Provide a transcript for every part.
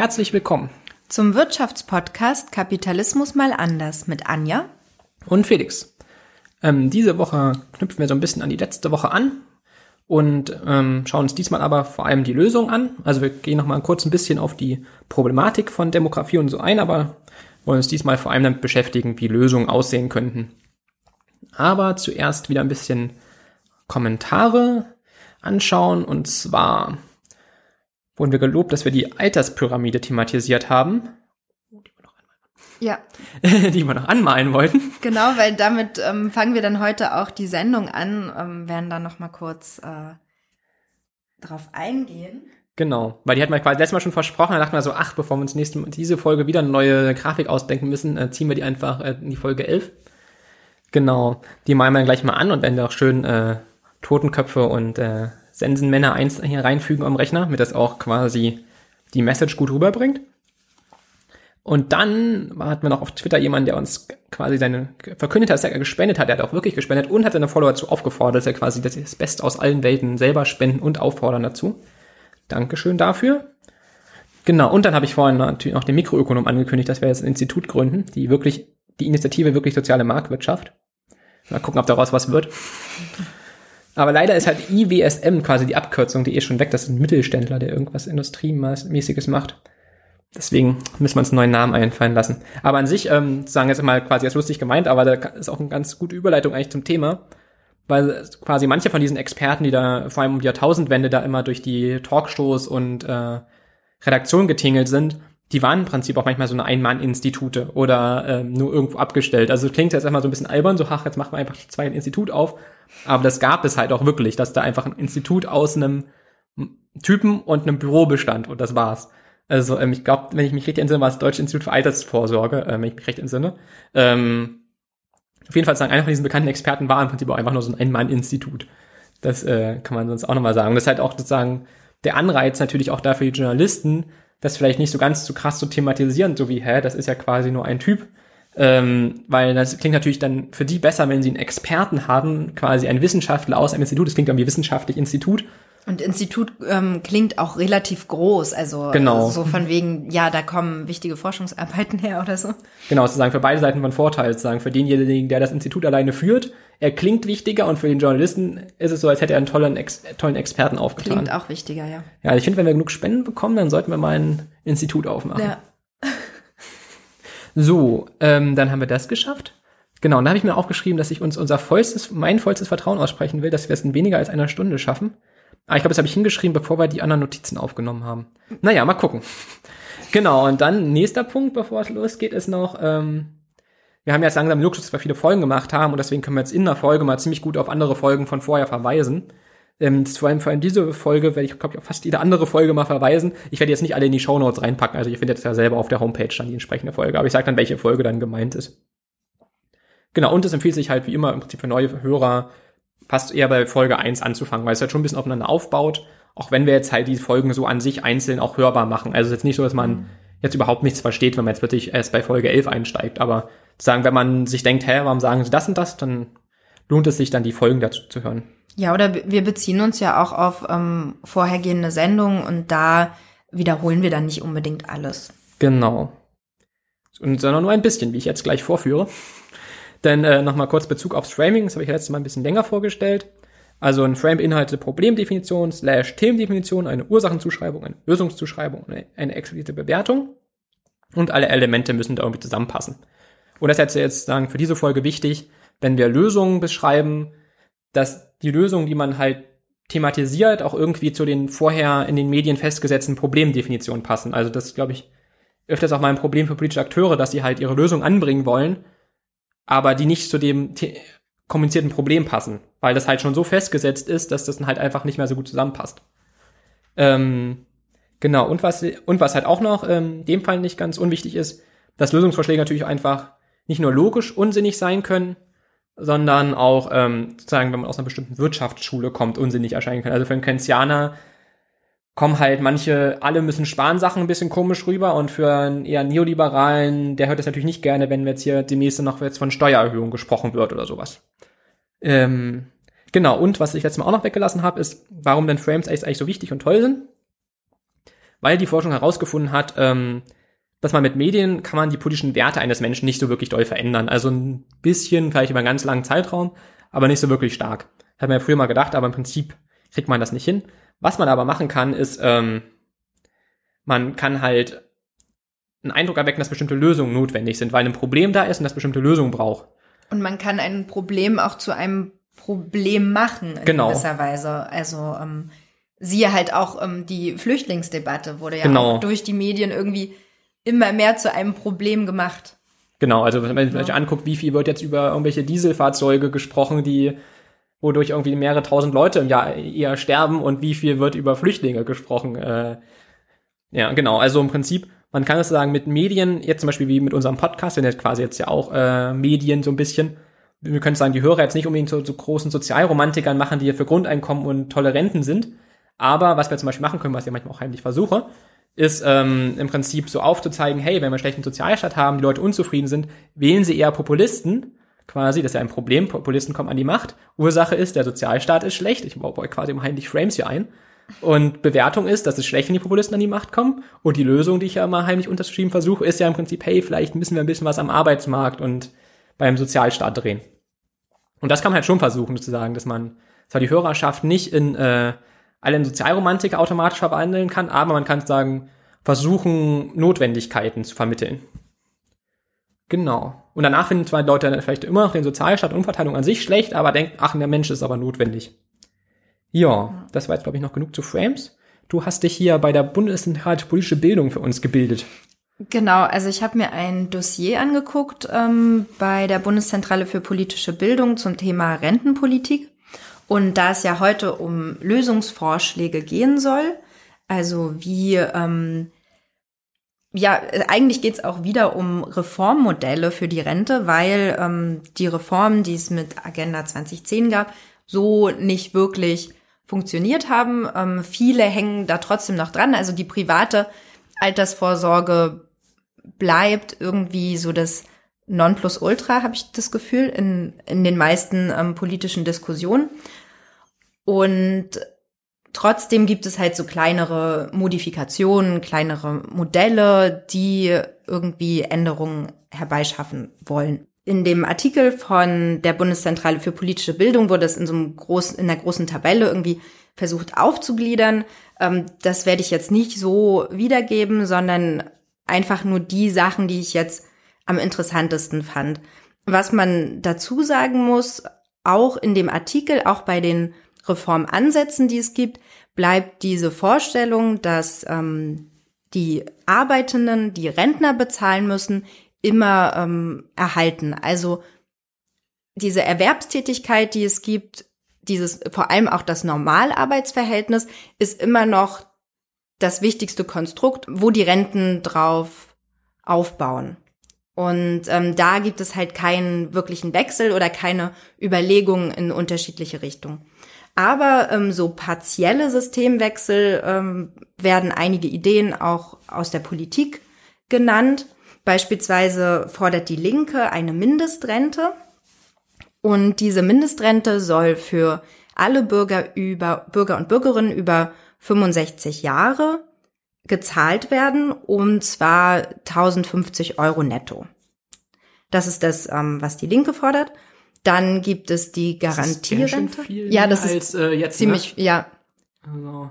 Herzlich willkommen zum Wirtschaftspodcast Kapitalismus mal anders mit Anja und Felix. Ähm, diese Woche knüpfen wir so ein bisschen an die letzte Woche an und ähm, schauen uns diesmal aber vor allem die Lösung an. Also wir gehen noch mal kurz ein bisschen auf die Problematik von Demografie und so ein, aber wollen uns diesmal vor allem damit beschäftigen, wie Lösungen aussehen könnten. Aber zuerst wieder ein bisschen Kommentare anschauen und zwar wurden wir gelobt, dass wir die Alterspyramide thematisiert haben. Ja. die wir noch anmalen wollten. Genau, weil damit ähm, fangen wir dann heute auch die Sendung an, ähm, werden dann noch mal kurz äh, drauf eingehen. Genau, weil die hatten wir quasi letztes Mal schon versprochen, da dachten wir so, ach, bevor wir uns nächste, diese Folge wieder eine neue Grafik ausdenken müssen, äh, ziehen wir die einfach äh, in die Folge 11. Genau, die malen wir dann gleich mal an und werden da auch schön äh, Totenköpfe und äh, Sensenmänner eins hier reinfügen am Rechner, damit das auch quasi die Message gut rüberbringt. Und dann hatten wir noch auf Twitter jemanden, der uns quasi seine verkündet hat, dass er gespendet hat. Er hat auch wirklich gespendet und hat seine Follower dazu aufgefordert, dass er quasi das Beste aus allen Welten selber spenden und auffordern dazu. Dankeschön dafür. Genau, und dann habe ich vorhin natürlich noch den Mikroökonom angekündigt, dass wir jetzt ein Institut gründen, die wirklich, die Initiative wirklich soziale Marktwirtschaft. Mal gucken, ob daraus was wird. Aber leider ist halt IWSM quasi die Abkürzung, die ist schon weg. Das ist ein Mittelständler, der irgendwas Industriemäßiges macht. Deswegen müssen wir uns einen neuen Namen einfallen lassen. Aber an sich, ähm, sagen jetzt mal quasi als lustig gemeint, aber da ist auch eine ganz gute Überleitung eigentlich zum Thema. Weil quasi manche von diesen Experten, die da vor allem um die Jahrtausendwende da immer durch die Talkshows und äh, Redaktion getingelt sind, die waren im Prinzip auch manchmal so eine Ein-Mann-Institute oder ähm, nur irgendwo abgestellt. Also klingt jetzt erstmal so ein bisschen albern, so, ach, jetzt machen wir einfach zwei ein Institut auf. Aber das gab es halt auch wirklich, dass da einfach ein Institut aus einem Typen und einem Büro bestand und das war's. Also ähm, ich glaube, wenn ich mich richtig entsinne, war es Deutsche Institut für Altersvorsorge, äh, wenn ich mich recht entsinne. Ähm, auf jeden Fall sagen, einer von diesen bekannten Experten war im Prinzip auch einfach nur so ein Ein-Mann-Institut. Das äh, kann man sonst auch nochmal sagen. Das ist halt auch sozusagen der Anreiz natürlich auch dafür die Journalisten, das vielleicht nicht so ganz so krass zu thematisieren, so wie, hä, das ist ja quasi nur ein Typ. Ähm, weil das klingt natürlich dann für die besser, wenn sie einen Experten haben, quasi einen Wissenschaftler aus einem Institut, das klingt dann wie wissenschaftlich Institut. Und Institut ähm, klingt auch relativ groß, also genau. so von wegen, ja, da kommen wichtige Forschungsarbeiten her oder so. Genau, sozusagen für beide Seiten von Vorteil, sozusagen für denjenigen, der das Institut alleine führt, er klingt wichtiger und für den Journalisten ist es so, als hätte er einen tollen, Ex tollen Experten aufgetan. Klingt auch wichtiger, ja. Ja, ich finde, wenn wir genug Spenden bekommen, dann sollten wir mal ein Institut aufmachen. Ja. So, ähm, dann haben wir das geschafft. Genau, und da habe ich mir aufgeschrieben, dass ich uns unser vollstes, mein vollstes Vertrauen aussprechen will, dass wir es in weniger als einer Stunde schaffen. Aber ich glaube, das habe ich hingeschrieben, bevor wir die anderen Notizen aufgenommen haben. Naja, mal gucken. Genau, und dann nächster Punkt, bevor es losgeht, ist noch, ähm, wir haben jetzt langsam Luxus, dass wir viele Folgen gemacht haben und deswegen können wir jetzt in der Folge mal ziemlich gut auf andere Folgen von vorher verweisen. Ähm, vor allem vor allem diese Folge werde ich, glaube ich, auf fast jede andere Folge mal verweisen. Ich werde jetzt nicht alle in die Show Notes reinpacken, also ihr findet es ja selber auf der Homepage dann die entsprechende Folge, aber ich sage dann, welche Folge dann gemeint ist. Genau, und es empfiehlt sich halt wie immer im Prinzip für neue Hörer fast eher bei Folge 1 anzufangen, weil es halt schon ein bisschen aufeinander aufbaut, auch wenn wir jetzt halt die Folgen so an sich einzeln auch hörbar machen. Also es ist jetzt nicht so, dass man mhm. jetzt überhaupt nichts versteht, wenn man jetzt plötzlich erst bei Folge 11 einsteigt, aber sagen, wenn man sich denkt, hä, warum sagen sie das und das, dann lohnt es sich dann, die Folgen dazu zu hören. Ja, oder wir beziehen uns ja auch auf ähm, vorhergehende Sendungen und da wiederholen wir dann nicht unbedingt alles. Genau. Und sondern nur ein bisschen, wie ich jetzt gleich vorführe. Denn äh, nochmal kurz Bezug aufs Framing, das habe ich ja letztes Mal ein bisschen länger vorgestellt. Also ein Frame beinhaltet Problemdefinition slash Themendefinition, eine Ursachenzuschreibung, eine Lösungszuschreibung, eine, eine explizite Bewertung. Und alle Elemente müssen da irgendwie zusammenpassen. Und das ist jetzt sagen für diese Folge wichtig, wenn wir Lösungen beschreiben, dass die Lösungen, die man halt thematisiert, auch irgendwie zu den vorher in den Medien festgesetzten Problemdefinitionen passen. Also das ist, glaube ich, öfters auch mal ein Problem für politische Akteure, dass sie halt ihre Lösung anbringen wollen, aber die nicht zu dem kommunizierten Problem passen, weil das halt schon so festgesetzt ist, dass das dann halt einfach nicht mehr so gut zusammenpasst. Ähm, genau, und was, und was halt auch noch ähm, dem Fall nicht ganz unwichtig ist, dass Lösungsvorschläge natürlich einfach nicht nur logisch unsinnig sein können, sondern auch ähm, sozusagen, wenn man aus einer bestimmten Wirtschaftsschule kommt, unsinnig erscheinen können. Also für einen Keynesianer kommen halt manche, alle müssen sparen Sachen ein bisschen komisch rüber und für einen eher Neoliberalen, der hört das natürlich nicht gerne, wenn jetzt hier demnächst noch jetzt von Steuererhöhung gesprochen wird oder sowas. Ähm, genau, und was ich letztes Mal auch noch weggelassen habe, ist, warum denn Frames eigentlich so wichtig und toll sind. weil die Forschung herausgefunden hat, ähm, dass man mit Medien kann man die politischen Werte eines Menschen nicht so wirklich doll verändern. Also ein bisschen, vielleicht über einen ganz langen Zeitraum, aber nicht so wirklich stark. Hat man ja früher mal gedacht, aber im Prinzip kriegt man das nicht hin. Was man aber machen kann, ist, ähm, man kann halt einen Eindruck erwecken, dass bestimmte Lösungen notwendig sind, weil ein Problem da ist und das bestimmte Lösungen braucht. Und man kann ein Problem auch zu einem Problem machen in Genau. gewisser Weise. Also ähm, siehe halt auch ähm, die Flüchtlingsdebatte wurde ja Genau. auch durch die Medien irgendwie immer mehr zu einem Problem gemacht. Genau, also wenn man sich anguckt, wie viel wird jetzt über irgendwelche Dieselfahrzeuge gesprochen, die wodurch irgendwie mehrere tausend Leute im Jahr eher sterben und wie viel wird über Flüchtlinge gesprochen. Äh, ja, genau. Also im Prinzip, man kann es sagen, mit Medien, jetzt zum Beispiel wie mit unserem Podcast, sind jetzt quasi jetzt ja auch äh, Medien so ein bisschen. Wir können sagen, die Hörer jetzt nicht unbedingt zu, zu großen Sozialromantikern machen, die hier für Grundeinkommen und tolle Renten sind. Aber was wir zum Beispiel machen können, was ich manchmal auch heimlich versuche, ist ähm, im Prinzip so aufzuzeigen, hey, wenn wir einen schlechten Sozialstaat haben, die Leute unzufrieden sind, wählen sie eher Populisten, quasi, das ist ja ein Problem, Populisten kommen an die Macht. Ursache ist, der Sozialstaat ist schlecht. Ich baue quasi im heimlich Frames hier ein. Und Bewertung ist, dass es schlecht, wenn die Populisten an die Macht kommen. Und die Lösung, die ich ja immer heimlich unterschrieben versuche, ist ja im Prinzip, hey, vielleicht müssen wir ein bisschen was am Arbeitsmarkt und beim Sozialstaat drehen. Und das kann man halt schon versuchen, sozusagen, dass man zwar die Hörerschaft nicht in äh, alle in Sozialromantik automatisch verwandeln kann, aber man kann sagen, versuchen, Notwendigkeiten zu vermitteln. Genau. Und danach finden zwar Leute dann vielleicht immer noch den Sozialstaat und Umverteilung an sich schlecht, aber denken, ach, der Mensch ist aber notwendig. Ja, das war jetzt, glaube ich, noch genug zu Frames. Du hast dich hier bei der Bundeszentrale für politische Bildung für uns gebildet. Genau, also ich habe mir ein Dossier angeguckt ähm, bei der Bundeszentrale für politische Bildung zum Thema Rentenpolitik. Und da es ja heute um Lösungsvorschläge gehen soll, also wie, ähm, ja, eigentlich geht es auch wieder um Reformmodelle für die Rente, weil ähm, die Reformen, die es mit Agenda 2010 gab, so nicht wirklich funktioniert haben. Ähm, viele hängen da trotzdem noch dran. Also die private Altersvorsorge bleibt irgendwie so das Nonplusultra, habe ich das Gefühl, in, in den meisten ähm, politischen Diskussionen. Und trotzdem gibt es halt so kleinere Modifikationen, kleinere Modelle, die irgendwie Änderungen herbeischaffen wollen. In dem Artikel von der Bundeszentrale für politische Bildung wurde es in so einem großen, in einer großen Tabelle irgendwie versucht aufzugliedern. Ähm, das werde ich jetzt nicht so wiedergeben, sondern einfach nur die Sachen, die ich jetzt am interessantesten fand. Was man dazu sagen muss, auch in dem Artikel, auch bei den Reformansätzen, die es gibt, bleibt diese Vorstellung, dass ähm, die Arbeitenden, die Rentner bezahlen müssen, immer ähm, erhalten. Also diese Erwerbstätigkeit, die es gibt, dieses vor allem auch das Normalarbeitsverhältnis, ist immer noch das wichtigste Konstrukt, wo die Renten drauf aufbauen. Und ähm, da gibt es halt keinen wirklichen Wechsel oder keine Überlegungen in unterschiedliche Richtungen. Aber ähm, so partielle Systemwechsel ähm, werden einige Ideen auch aus der Politik genannt. Beispielsweise fordert die Linke eine Mindestrente. Und diese Mindestrente soll für alle Bürger über, Bürger und Bürgerinnen über 65 Jahre gezahlt werden, und zwar 1050 Euro netto. Das ist das, ähm, was die Linke fordert. Dann gibt es die Garantierrente. ja, das ist als, äh, jetzt, ziemlich, ja. Ne? Also,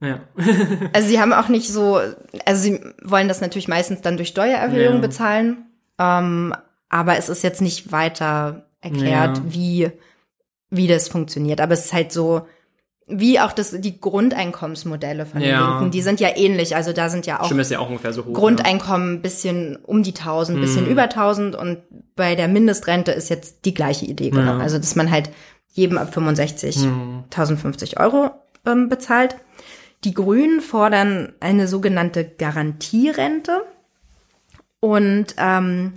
ja. Also sie haben auch nicht so, also sie wollen das natürlich meistens dann durch Steuererhöhung Ja. bezahlen, ähm, aber es ist jetzt nicht weiter erklärt, Ja. wie wie das funktioniert. Aber es ist halt so, wie auch das die Grundeinkommensmodelle von den Ja. Linken, die sind ja ähnlich. Also da sind ja auch ist ja auch ungefähr so hoch. Grundeinkommen ein bisschen um die 1000, bisschen Mhm. über 1000 und bei der Mindestrente ist jetzt die gleiche Idee, genau. Ja. Also, dass man halt jedem ab 65 Mhm. 1050 Euro ähm, bezahlt. Die Grünen fordern eine sogenannte Garantierente und ähm,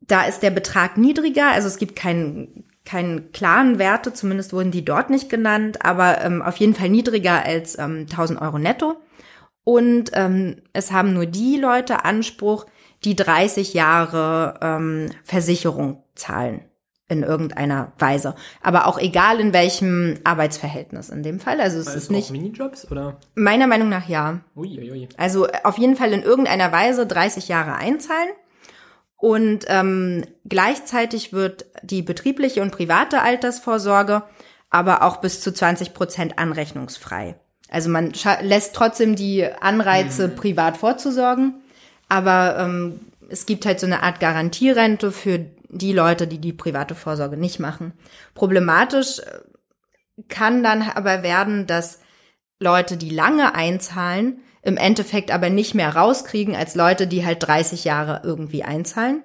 da ist der Betrag niedriger, also es gibt keinen keinen klaren Werte, zumindest wurden die dort nicht genannt, aber ähm, auf jeden Fall niedriger als ähm, 1000 Euro netto. Und ähm, es haben nur die Leute Anspruch, die 30 Jahre ähm, Versicherung zahlen. in irgendeiner Weise. Aber auch egal in welchem Arbeitsverhältnis in dem Fall. Also es Also ist nicht, Auch Minijobs oder? meiner Meinung nach ja. Uiuiui. Also auf jeden Fall in irgendeiner Weise 30 Jahre einzahlen. Und ähm, gleichzeitig wird die betriebliche und private Altersvorsorge aber auch bis zu 20 Prozent anrechnungsfrei. Also man lässt trotzdem die Anreize, privat vorzusorgen, aber ähm, es gibt halt so eine Art Garantierente für die Leute, die die private Vorsorge nicht machen. Problematisch äh, kann dann aber werden, dass Leute, die lange einzahlen, im Endeffekt aber nicht mehr rauskriegen als Leute, die halt 30 Jahre irgendwie einzahlen.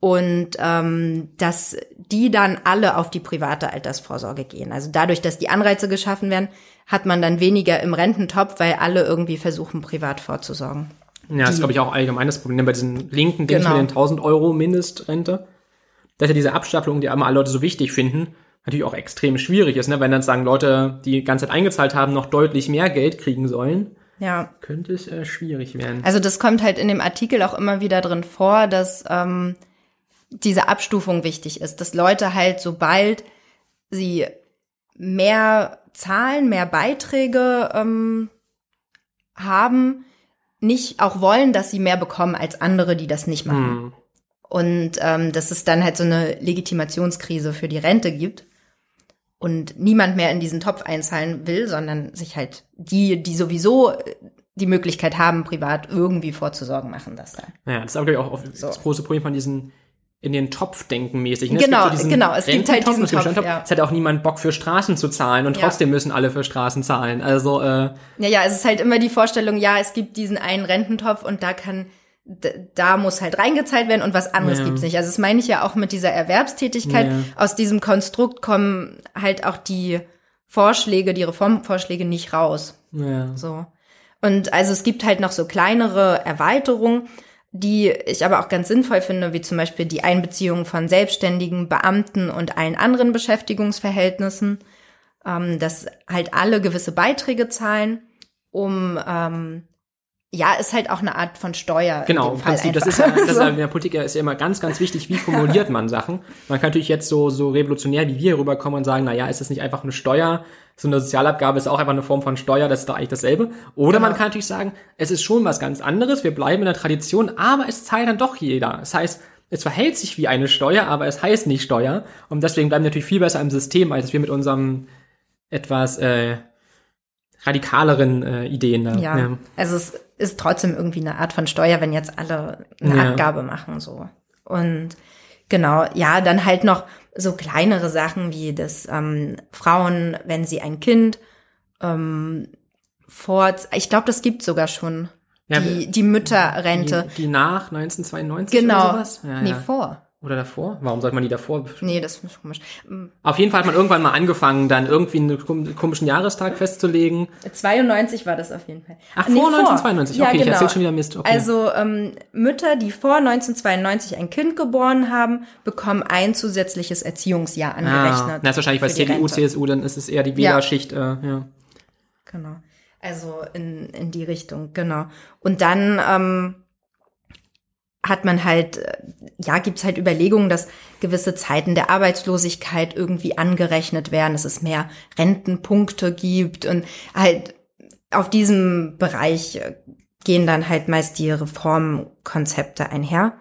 Und ähm, dass die dann alle auf die private Altersvorsorge gehen. Also dadurch, dass die Anreize geschaffen werden, hat man dann weniger im Rententopf, weil alle irgendwie versuchen, privat vorzusorgen. Ja, das ist, glaube ich, auch allgemein das Problem bei diesen linken Dings Genau. mit den 1000 Euro Mindestrente. Dass ja diese Abstaffelung, die immer alle Leute so wichtig finden, natürlich auch extrem schwierig ist, ne? Wenn dann sagen Leute, die die ganze Zeit eingezahlt haben, noch deutlich mehr Geld kriegen sollen, Ja. könnte es äh, schwierig werden. Also das kommt halt in dem Artikel auch immer wieder drin vor, dass ähm, diese Abstufung wichtig ist, dass Leute halt sobald sie mehr Zahlen, mehr Beiträge ähm, haben, nicht auch wollen, dass sie mehr bekommen als andere, die das nicht machen. Hm. Und ähm, dass es dann halt so eine Legitimationskrise für die Rente gibt und niemand mehr in diesen Topf einzahlen will, sondern sich halt die, die sowieso die Möglichkeit haben, privat irgendwie vorzusorgen, machen das dann. Ja, das ist aber glaub ich, auch oft das große Problem von diesen in den Topf denken mäßig. Ne? Genau, es so genau, es gibt halt diesen Topf, Steuertopf. ja. Es hat auch niemand Bock für Straßen zu zahlen und Ja. trotzdem müssen alle für Straßen zahlen. Also äh, Ja, ja, es ist halt immer die Vorstellung, ja, es gibt diesen einen Rententopf und da kann, da muss halt reingezahlt werden und was anderes Ja. gibt's nicht. Also das meine ich ja auch mit dieser Erwerbstätigkeit. Ja. Aus diesem Konstrukt kommen halt auch die Vorschläge, die Reformvorschläge nicht raus. ja. So. Und also es gibt halt noch so kleinere Erweiterungen, die ich aber auch ganz sinnvoll finde, wie zum Beispiel die Einbeziehung von Selbstständigen, Beamten und allen anderen Beschäftigungsverhältnissen, ähm, dass halt alle gewisse Beiträge zahlen, um ähm, ja, ist halt auch eine Art von Steuer. Genau, im Prinzip, das ist, ja, das ist So. ja in der Politik ist ja immer ganz, ganz wichtig, wie formuliert man Sachen. Man kann natürlich jetzt so, so revolutionär wie wir rüberkommen und sagen, na ja, ist das nicht einfach eine Steuer? So eine Sozialabgabe ist auch einfach eine Form von Steuer, das ist doch eigentlich dasselbe. Oder man Genau. kann natürlich sagen, es ist schon was ganz anderes, wir bleiben in der Tradition, aber es zahlt dann doch jeder. Das heißt, es verhält sich wie eine Steuer, aber es heißt nicht Steuer. Und deswegen bleiben wir natürlich viel besser im System, als wir mit unserem etwas äh, radikaleren äh, Ideen da. Ja. also es ist trotzdem irgendwie eine Art von Steuer, wenn jetzt alle eine Ja. Abgabe machen so. Und genau, ja, dann halt noch so kleinere Sachen wie das ähm, Frauen, wenn sie ein Kind ähm, vor, ich glaube, das gibt sogar schon Ja, die, die Mütterrente. Die, die nach 1992 genau. oder sowas? Ja, nee, vor. Oder davor? Warum sollte man die davor? Nee, das ist komisch. Auf jeden Fall hat man irgendwann mal angefangen, dann irgendwie einen kom- komischen Jahrestag festzulegen. 92 war das auf jeden Fall. Ach, Nee, vor 1992. Okay, ich erzähl schon wieder Mist. Okay. Also ähm, Mütter, die vor 1992 ein Kind geboren haben, bekommen ein zusätzliches Erziehungsjahr ah, angerechnet. das ist wahrscheinlich bei CDU, Rente. CSU, dann ist es eher die Wählerschicht. Äh, ja. Genau. Also in, in die Richtung, genau. Und dann ähm, hat man halt, äh, ja, gibt's halt Überlegungen, dass gewisse Zeiten der Arbeitslosigkeit irgendwie angerechnet werden, dass es mehr Rentenpunkte gibt und halt auf diesem Bereich äh, gehen dann halt meist die Reformkonzepte einher.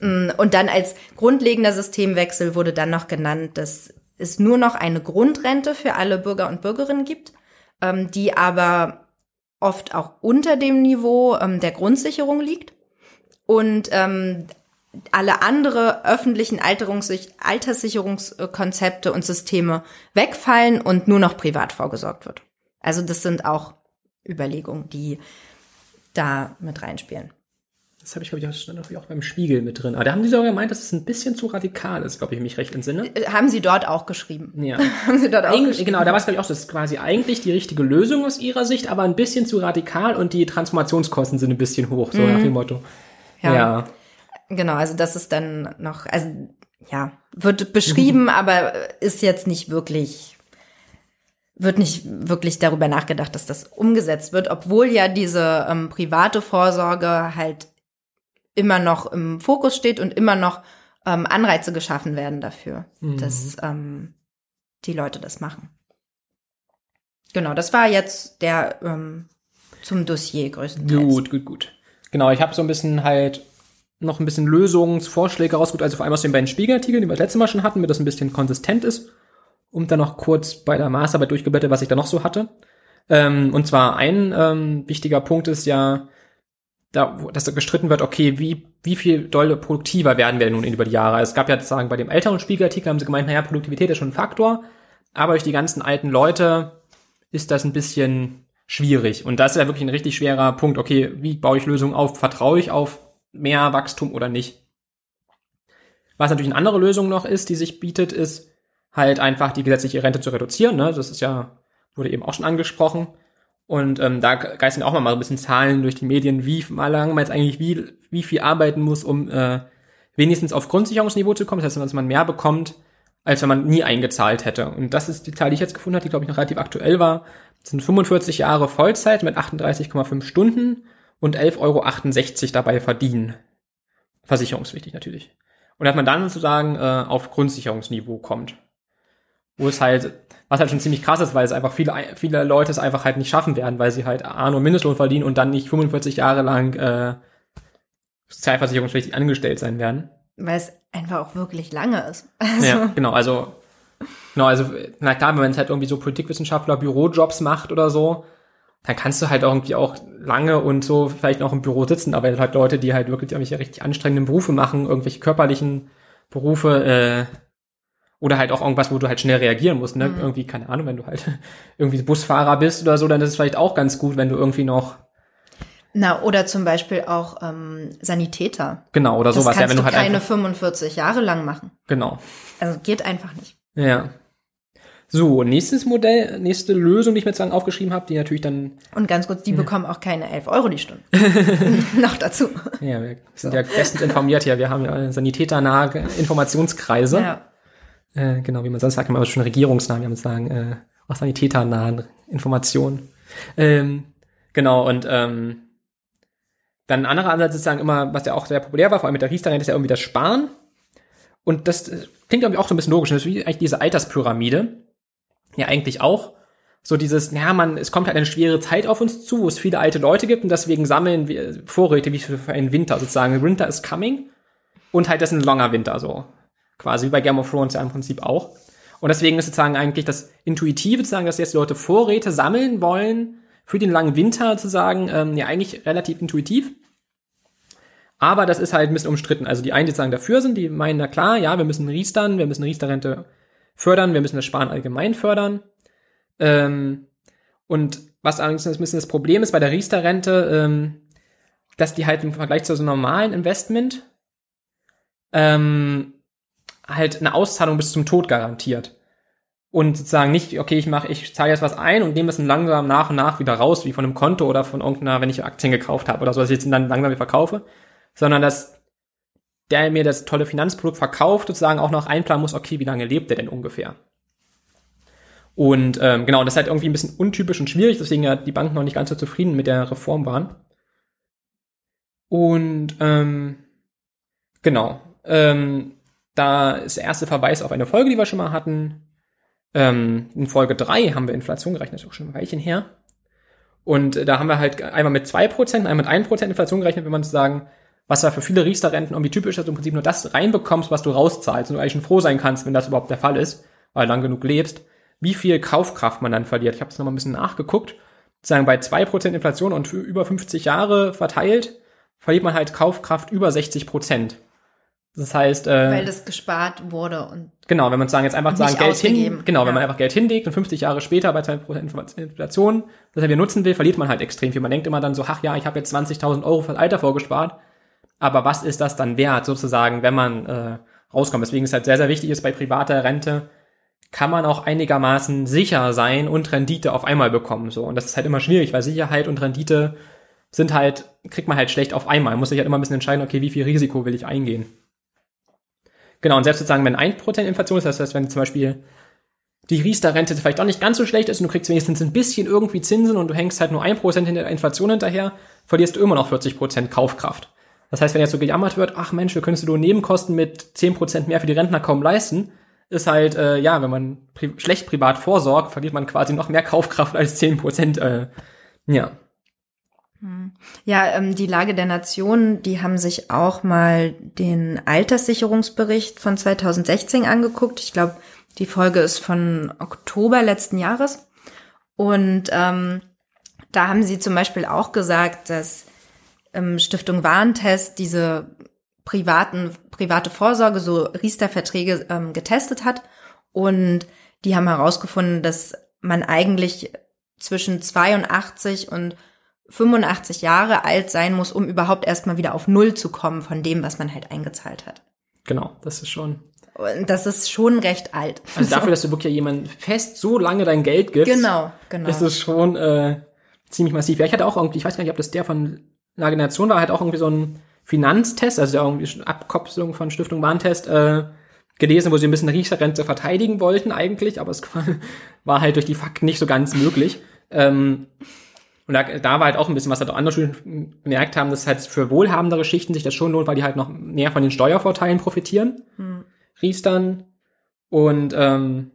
Mm, Und dann als grundlegender Systemwechsel wurde dann noch genannt, dass es nur noch eine Grundrente für alle Bürger und Bürgerinnen gibt, ähm, die aber oft auch unter dem Niveau ähm, der Grundsicherung liegt. Und ähm, alle andere öffentlichen Alterssicherungskonzepte und Systeme wegfallen und nur noch privat vorgesorgt wird. Also das sind auch Überlegungen, die da mit reinspielen. Das habe ich, glaube ich, auch, beim Spiegel mit drin. Aber da haben die sogar gemeint, dass es ein bisschen zu radikal ist, glaube ich, mich recht entsinne. Äh, Haben Sie dort auch geschrieben? Ja. Haben Sie dort auch Eigentlich, geschrieben? genau, da war es, glaube ich, auch so, das ist quasi eigentlich die richtige Lösung aus ihrer Sicht, aber ein bisschen zu radikal und die Transformationskosten sind ein bisschen hoch, so nach dem Motto. Ja. ja. Genau, also das ist dann noch, also ja, wird beschrieben, aber ist jetzt nicht wirklich, wird nicht wirklich darüber nachgedacht, dass das umgesetzt wird, obwohl ja diese ähm, private Vorsorge halt immer noch im Fokus steht und immer noch ähm, Anreize geschaffen werden dafür, mhm. dass ähm, die Leute das machen. Genau, das war jetzt der ähm, zum Dossier größtenteils. Gut, gut, gut. Genau, ich habe so ein bisschen halt noch ein bisschen Lösungsvorschläge rausgeholt, also vor allem aus den beiden Spiegelartikeln, die wir das letzte Mal schon hatten, damit das ein bisschen konsistent ist. Und dann noch kurz bei der Maßarbeit durchgeblättert, was ich da noch so hatte. Ähm, und zwar ein ähm, wichtiger Punkt ist ja, da, dass da gestritten wird, okay, wie, wie viel dolle produktiver werden wir denn nun über die Jahre? Es gab ja sozusagen bei dem älteren Spiegelartikel haben sie gemeint, naja, Produktivität ist schon ein Faktor, aber durch die ganzen alten Leute ist das ein bisschen schwierig. Und das ist ja wirklich ein richtig schwerer Punkt. Okay, wie baue ich Lösungen auf? Vertraue ich auf mehr Wachstum oder nicht? Was natürlich eine andere Lösung noch ist, die sich bietet, ist halt einfach die gesetzliche Rente zu reduzieren. Ne? Das ist ja, wurde eben auch schon angesprochen. Und ähm, da geistern auch mal ein bisschen Zahlen durch die Medien, wie mal lang man jetzt eigentlich wie, wie viel arbeiten muss, um äh, wenigstens auf Grundsicherungsniveau zu kommen. Das heißt, dass man mehr bekommt, als wenn man nie eingezahlt hätte. Und das ist die Zahl, die ich jetzt gefunden habe, die glaube ich noch relativ aktuell war. Das sind 45 Jahre Vollzeit mit 38,5 Stunden und 11,68 Euro dabei verdienen. Versicherungspflichtig natürlich. Und dass man dann sozusagen äh, auf Grundsicherungsniveau kommt. Wo es halt was halt schon ziemlich krass ist, weil es einfach viele, viele Leute es einfach halt nicht schaffen werden, weil sie halt A nur Mindestlohn verdienen und dann nicht 45 Jahre lang äh, sozialversicherungspflichtig angestellt sein werden. Weil es einfach auch wirklich lange ist. Also. Ja, genau, also genau, also na klar, wenn man jetzt halt irgendwie so Politikwissenschaftler Bürojobs macht oder so, dann kannst du halt irgendwie auch lange und so vielleicht noch im Büro sitzen, aber halt Leute, die halt wirklich irgendwelche richtig anstrengenden Berufe machen, irgendwelche körperlichen Berufe, äh, oder halt auch irgendwas, wo du halt schnell reagieren musst, ne? Mhm. Irgendwie, keine Ahnung, wenn du halt irgendwie Busfahrer bist oder so, dann ist es vielleicht auch ganz gut, wenn du irgendwie noch. Na, oder zum Beispiel auch ähm, Sanitäter. Genau, oder das sowas. Kannst ja, wenn du halt keine 45 Jahre lang machen. Genau. Also geht einfach nicht. Ja. So, nächstes Modell, nächste Lösung, die ich mir jetzt aufgeschrieben habe, die natürlich dann. Und ganz kurz, die ja. bekommen auch keine 11 Euro die Stunde. Noch dazu. Ja, wir sind so. ja bestens informiert hier. Wir haben ja sanitäternahe Informationskreise. Ja. Äh, genau, wie man sonst sagt, man schon regierungsnah, wie man sagen, äh, auch sanitäternahen Informationen. Ähm, genau, und ähm, dann ein anderer Ansatz ist sagen immer, was ja auch sehr populär war, vor allem mit der Riester-Rente, ist ja irgendwie das Sparen. Und das äh, klingt irgendwie auch so ein bisschen logisch. Das ist wie eigentlich diese Alterspyramide. Ja, eigentlich auch. So dieses, ja, man, es kommt halt eine schwere Zeit auf uns zu, wo es viele alte Leute gibt und deswegen sammeln wir Vorräte wie für einen Winter sozusagen. Winter is coming. Und halt das ist ein longer Winter so. Quasi wie bei Game of Thrones ja im Prinzip auch. Und deswegen ist sozusagen eigentlich das Intuitive zu sagen, dass jetzt Leute Vorräte sammeln wollen für den langen Winter zu sagen, ähm, ja eigentlich relativ intuitiv. Aber das ist halt ein bisschen umstritten. Also die einen, die sagen dafür sind, die meinen, na klar, ja, wir müssen Riestern, wir müssen Riester-Rente fördern, wir müssen das Sparen allgemein fördern. Ähm, und was allerdings ein bisschen das Problem ist bei der Riester-Rente, ähm, dass die halt im Vergleich zu so einem normalen Investment ähm, halt eine Auszahlung bis zum Tod garantiert. Und sozusagen nicht, okay, ich mache, ich zahle jetzt was ein und nehme es dann langsam nach und nach wieder raus, wie von einem Konto oder von irgendeiner, wenn ich Aktien gekauft habe oder so, dass ich jetzt dann langsam wieder verkaufe, sondern dass der mir das tolle Finanzprodukt verkauft, sozusagen auch noch einplanen muss, okay, wie lange lebt der denn ungefähr? Und ähm, genau, das ist halt irgendwie ein bisschen untypisch und schwierig, deswegen ja die Banken noch nicht ganz so zufrieden mit der Reform waren. Und ähm, genau, ähm, da ist der erste Verweis auf eine Folge, die wir schon mal hatten. Ähm, in Folge 3 haben wir Inflation gerechnet, ist auch schon ein Weilchen her. Und da haben wir halt einmal mit 2%, einmal mit 1% Inflation gerechnet, wenn man sagen, was da für viele Riester-Renten irgendwie typisch ist, im Prinzip nur das reinbekommst, was du rauszahlst und du eigentlich schon froh sein kannst, wenn das überhaupt der Fall ist, weil du lang genug lebst, wie viel Kaufkraft man dann verliert. Ich habe das nochmal ein bisschen nachgeguckt. Sagen bei 2% Inflation und für über 50 Jahre verteilt, verliert man halt Kaufkraft über 60%. Das heißt, äh, weil das gespart wurde und genau, wenn man sagen jetzt einfach sagen Geld hin, genau, ja. wenn man einfach Geld hinlegt und 50 Jahre später bei 2% Inflation, das er wieder nutzen will, verliert man halt extrem viel. Man denkt immer dann so, ach ja, ich habe jetzt 20.000 Euro fürs Alter vorgespart, aber was ist das dann wert sozusagen, wenn man äh, rauskommt? Deswegen ist halt sehr sehr wichtig ist bei privater Rente kann man auch einigermaßen sicher sein und Rendite auf einmal bekommen so und das ist halt immer schwierig, weil Sicherheit und Rendite sind halt kriegt man halt schlecht auf einmal. Man muss sich halt immer ein bisschen entscheiden, okay, wie viel Risiko will ich eingehen? Genau, und selbst sozusagen, wenn 1% Inflation ist, das heißt, wenn zum Beispiel die Riester-Rente vielleicht auch nicht ganz so schlecht ist und du kriegst wenigstens ein bisschen irgendwie Zinsen und du hängst halt nur 1% in der Inflation hinterher, verlierst du immer noch 40% Kaufkraft. Das heißt, wenn jetzt so gejammert wird, ach Mensch, wir können so Nebenkosten mit 10% mehr für die Rentner kaum leisten, ist halt, äh, ja, wenn man pri schlecht privat vorsorgt, verliert man quasi noch mehr Kaufkraft als 10%. Äh, ja. Hm. Ja, ähm, die Lage der Nation, die haben sich auch mal den Alterssicherungsbericht von 2016 angeguckt. Ich glaube, die Folge ist von Oktober letzten Jahres. Und ähm, da haben sie zum Beispiel auch gesagt, dass ähm, Stiftung Warentest diese privaten, private Vorsorge, so Riester-Verträge ähm, getestet hat. Und die haben herausgefunden, dass man eigentlich zwischen 82 und 85 Jahre alt sein muss, um überhaupt erstmal wieder auf Null zu kommen von dem, was man halt eingezahlt hat. Genau, das ist schon. Und das ist schon recht alt. Also dafür, dass du wirklich jemand fest so lange dein Geld gibst. Genau, genau. Ist es schon äh, ziemlich massiv. Ja, ich hatte auch irgendwie, ich weiß gar nicht, ob das der von Lage Nation war, halt auch irgendwie so ein Finanztest, also irgendwie eine Abkopplung von Stiftung Warntest, äh, gelesen, wo sie ein bisschen Riester-Rente verteidigen wollten eigentlich, aber es war halt durch die Fakten nicht so ganz möglich. Ähm, und da, da war halt auch ein bisschen, was halt auch andere Studien gemerkt haben, dass halt für wohlhabendere Schichten sich das schon lohnt, weil die halt noch mehr von den Steuervorteilen profitieren. Hm. Riestern. Und ähm,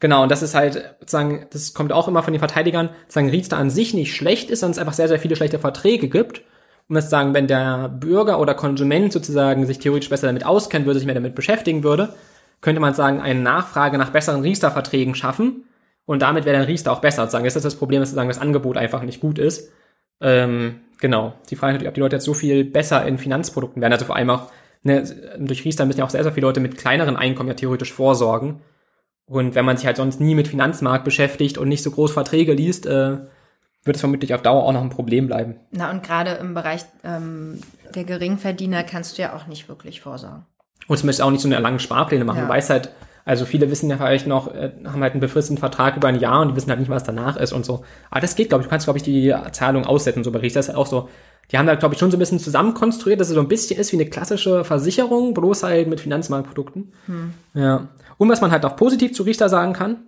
genau, und das ist halt sozusagen, das kommt auch immer von den Verteidigern, sagen Riester an sich nicht schlecht ist, sondern es einfach sehr, sehr viele schlechte Verträge gibt. Und das sagen, wenn der Bürger oder Konsument sozusagen sich theoretisch besser damit auskennt, würde sich mehr damit beschäftigen würde, könnte man sagen, eine Nachfrage nach besseren Riester-Verträgen schaffen und damit wäre dann Riester auch besser. Sagen, das ist das Problem, dass sozusagen das Angebot einfach nicht gut ist. Ähm, genau. Die Frage ist natürlich, ob die Leute jetzt so viel besser in Finanzprodukten werden. Also vor allem auch, ne, durch Riester müssen ja auch sehr, sehr viele Leute mit kleineren Einkommen ja theoretisch vorsorgen. Und wenn man sich halt sonst nie mit Finanzmarkt beschäftigt und nicht so groß Verträge liest, äh, wird es vermutlich auf Dauer auch noch ein Problem bleiben. Na, und gerade im Bereich ähm, der Geringverdiener kannst du ja auch nicht wirklich vorsorgen. Und zumindest auch nicht so eine lange Sparpläne machen. Ja. Du weißt halt, also viele wissen ja vielleicht noch, äh, haben halt einen befristeten Vertrag über ein Jahr und die wissen halt nicht, was danach ist und so. Aber das geht, glaube ich. Du kannst, glaube ich, die Zahlung aussetzen, so berichtet. Das ist halt auch so. Die haben da, glaube ich, schon so ein bisschen zusammenkonstruiert, dass es so ein bisschen ist wie eine klassische Versicherung, bloß halt mit Finanzmarktprodukten. Hm. Ja. Und was man halt auch positiv zu Richter sagen kann,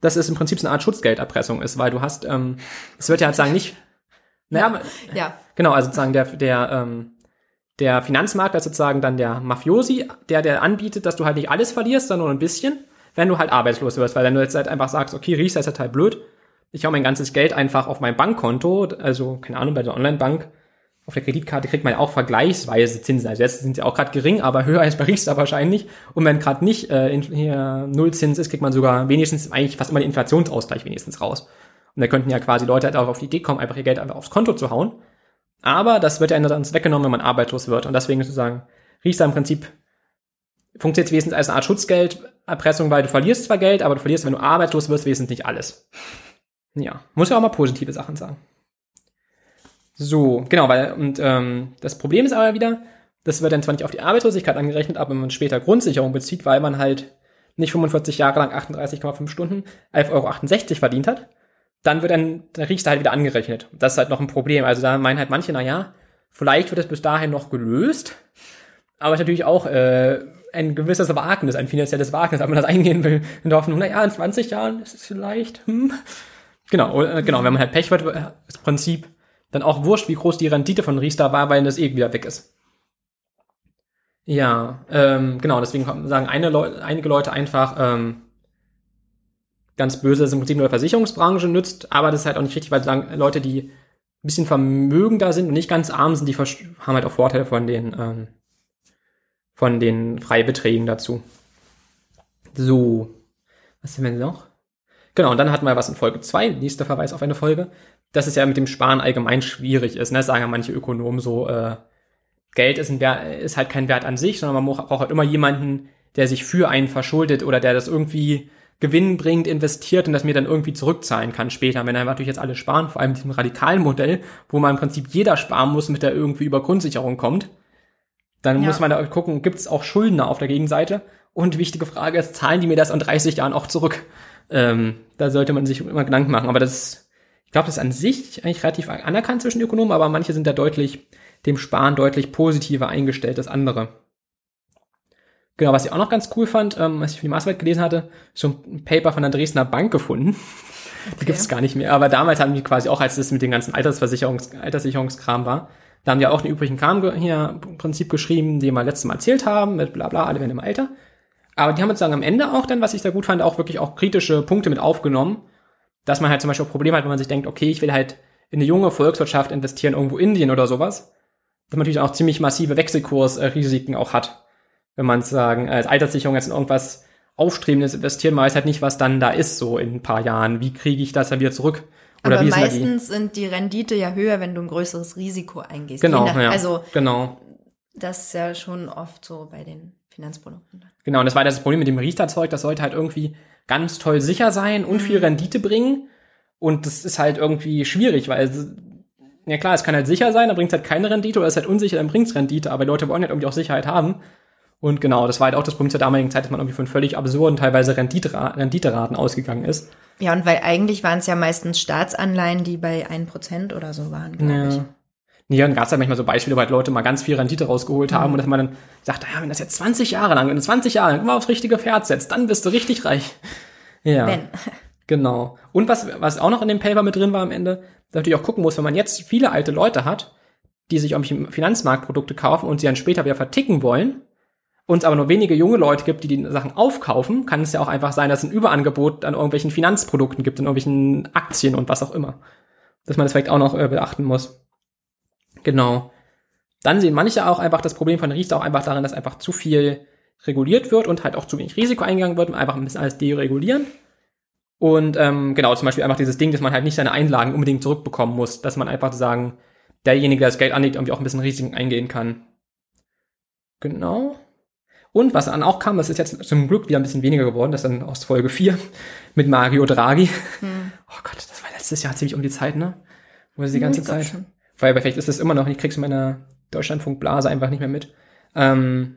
dass es im Prinzip so eine Art Schutzgelderpressung ist, weil du hast, ähm, es wird ja halt sagen, nicht, naja, ja. ja. Genau, also sozusagen der, der, ähm, der Finanzmarkt ist sozusagen dann der Mafiosi, der, der anbietet, dass du halt nicht alles verlierst, sondern nur ein bisschen, wenn du halt arbeitslos wirst. Weil wenn du jetzt halt einfach sagst, okay, Riester ist ja total blöd, ich hau mein ganzes Geld einfach auf mein Bankkonto, also, keine Ahnung, bei der Online-Bank, auf der Kreditkarte kriegt man ja auch vergleichsweise Zinsen. Also jetzt sind sie auch gerade gering, aber höher als bei Riester wahrscheinlich. Und wenn gerade nicht äh, in, hier Nullzins ist, kriegt man sogar wenigstens eigentlich fast immer den Inflationsausgleich wenigstens raus. Und da könnten ja quasi Leute halt auch auf die Idee kommen, einfach ihr Geld einfach aufs Konto zu hauen. Aber das wird ja dann weggenommen, wenn man arbeitslos wird. Und deswegen sozusagen Riester im Prinzip funktioniert wesentlich als eine Art Schutzgelderpressung, weil du verlierst zwar Geld, aber du verlierst, wenn du arbeitslos wirst, wesentlich nicht alles. Ja, muss ja auch mal positive Sachen sagen. So, genau, weil, und ähm, das Problem ist aber wieder, das wird dann zwar nicht auf die Arbeitslosigkeit angerechnet, aber wenn man später Grundsicherung bezieht, weil man halt nicht 45 Jahre lang 38,5 Stunden 11,68 Euro verdient hat, dann wird der Riester halt wieder angerechnet. Das ist halt noch ein Problem. Also da meinen halt manche, na ja, vielleicht wird es bis dahin noch gelöst, aber es ist natürlich auch äh, ein gewisses Wagnis, ein finanzielles Wagnis, ob man das eingehen will. In der Hoffnung, na ja, in 20 Jahren ist es vielleicht, hm. Genau, äh, genau, wenn man halt Pech wird, ist das Prinzip dann auch wurscht, wie groß die Rendite von Riester war, weil das eh wieder weg ist. Ja, ähm, genau, deswegen sagen Leu einige Leute einfach, ähm, ganz böse, dass es im Prinzip nur der Versicherungsbranche nützt, aber das ist halt auch nicht richtig, weil sagen, Leute, die ein bisschen vermögender sind und nicht ganz arm sind, die haben halt auch Vorteile von den, ähm, von den Freibeträgen dazu. So, was haben wir noch? Genau, und dann hatten wir was in Folge 2, nächster Verweis auf eine Folge, dass es ja mit dem Sparen allgemein schwierig ist. Ne? sagen ja manche Ökonomen so, äh, Geld ist, ein Wert, ist halt kein Wert an sich, sondern man braucht halt immer jemanden, der sich für einen verschuldet oder der das irgendwie gewinnbringend investiert und das mir dann irgendwie zurückzahlen kann später. Wenn er natürlich jetzt alle sparen, vor allem mit diesem radikalen Modell, wo man im Prinzip jeder sparen muss, mit der irgendwie über Grundsicherung kommt, dann ja. muss man da gucken, gibt es auch Schuldner auf der Gegenseite? Und wichtige Frage ist, zahlen die mir das in 30 Jahren auch zurück? Ähm, da sollte man sich immer Gedanken machen. Aber das, ich glaube, das ist an sich eigentlich relativ anerkannt zwischen Ökonomen, aber manche sind da deutlich, dem Sparen deutlich positiver eingestellt als andere. Genau, was ich auch noch ganz cool fand, ähm, was ich für die Maßarbeit gelesen hatte, so ein Paper von der Dresdner Bank gefunden. Okay. Die gibt es gar nicht mehr. Aber damals haben die quasi auch, als das mit dem ganzen Altersversicherungs Alterssicherungskram war, Da haben die auch den übrigen Kram hier im Prinzip geschrieben, den wir letztes Mal erzählt haben, mit bla bla, alle werden im Alter. Aber die haben sozusagen am Ende auch dann, was ich da gut fand, auch wirklich auch kritische Punkte mit aufgenommen, dass man halt zum Beispiel auch Probleme hat, wenn man sich denkt, okay, ich will halt in eine junge Volkswirtschaft investieren, irgendwo Indien oder sowas, dass man natürlich auch ziemlich massive Wechselkursrisiken auch hat. Wenn man sagen, als Alterssicherung jetzt in irgendwas Aufstrebendes investieren, man weiß halt nicht, was dann da ist, so in ein paar Jahren. Wie kriege ich das dann wieder zurück? Oder Aber meistens die? sind die Rendite ja höher, wenn du ein größeres Risiko eingehst. Genau, nach, ja, also genau. Das ist ja schon oft so bei den Finanzprodukten. Genau, und das war das Problem mit dem Riester-Zeug, das sollte halt irgendwie ganz toll sicher sein und mhm. viel Rendite bringen. Und das ist halt irgendwie schwierig, weil, ja klar, es kann halt sicher sein, dann bringt es halt keine Rendite, oder es ist halt unsicher, dann bringt es Rendite, aber die Leute wollen halt irgendwie auch Sicherheit haben. Und genau, das war halt auch das Problem zur damaligen Zeit, dass man irgendwie von völlig absurden teilweise Renditeraten ausgegangen ist. Ja, und weil eigentlich waren es ja meistens Staatsanleihen, die bei 1% oder so waren, glaube ja. ich. Ja, dann gab es halt manchmal so Beispiele, wo halt Leute mal ganz viel Rendite rausgeholt haben mhm. und dass man dann sagt, ja, wenn das jetzt 20 Jahre lang, wenn du 20 Jahre lang immer aufs richtige Pferd setzt, dann bist du richtig reich. Ja. Wenn. Genau. Und was, was auch noch in dem Paper mit drin war am Ende, natürlich auch gucken muss, wenn man jetzt viele alte Leute hat, die sich irgendwie Finanzmarktprodukte kaufen und sie dann später wieder verticken wollen, und es aber nur wenige junge Leute gibt, die die Sachen aufkaufen, kann es ja auch einfach sein, dass es ein Überangebot an irgendwelchen Finanzprodukten gibt, an irgendwelchen Aktien und was auch immer. Dass man das vielleicht auch noch äh, beachten muss. Genau. Dann sehen manche auch einfach das Problem von Riester auch einfach darin, dass einfach zu viel reguliert wird und halt auch zu wenig Risiko eingegangen wird und einfach ein bisschen alles deregulieren. Und ähm, genau, zum Beispiel einfach dieses Ding, dass man halt nicht seine Einlagen unbedingt zurückbekommen muss, dass man einfach sagen, derjenige, der das Geld anlegt, irgendwie auch ein bisschen Risiken eingehen kann. Genau. Und was dann auch kam, das ist jetzt zum Glück wieder ein bisschen weniger geworden, das ist dann aus Folge 4 mit Mario Draghi. Hm. Oh Gott, das war letztes Jahr ziemlich um die Zeit, ne? Wo sie die ganze Zeit. Schon. Weil vielleicht ist das immer noch, ich krieg's in meiner Deutschlandfunkblase einfach nicht mehr mit. Ähm,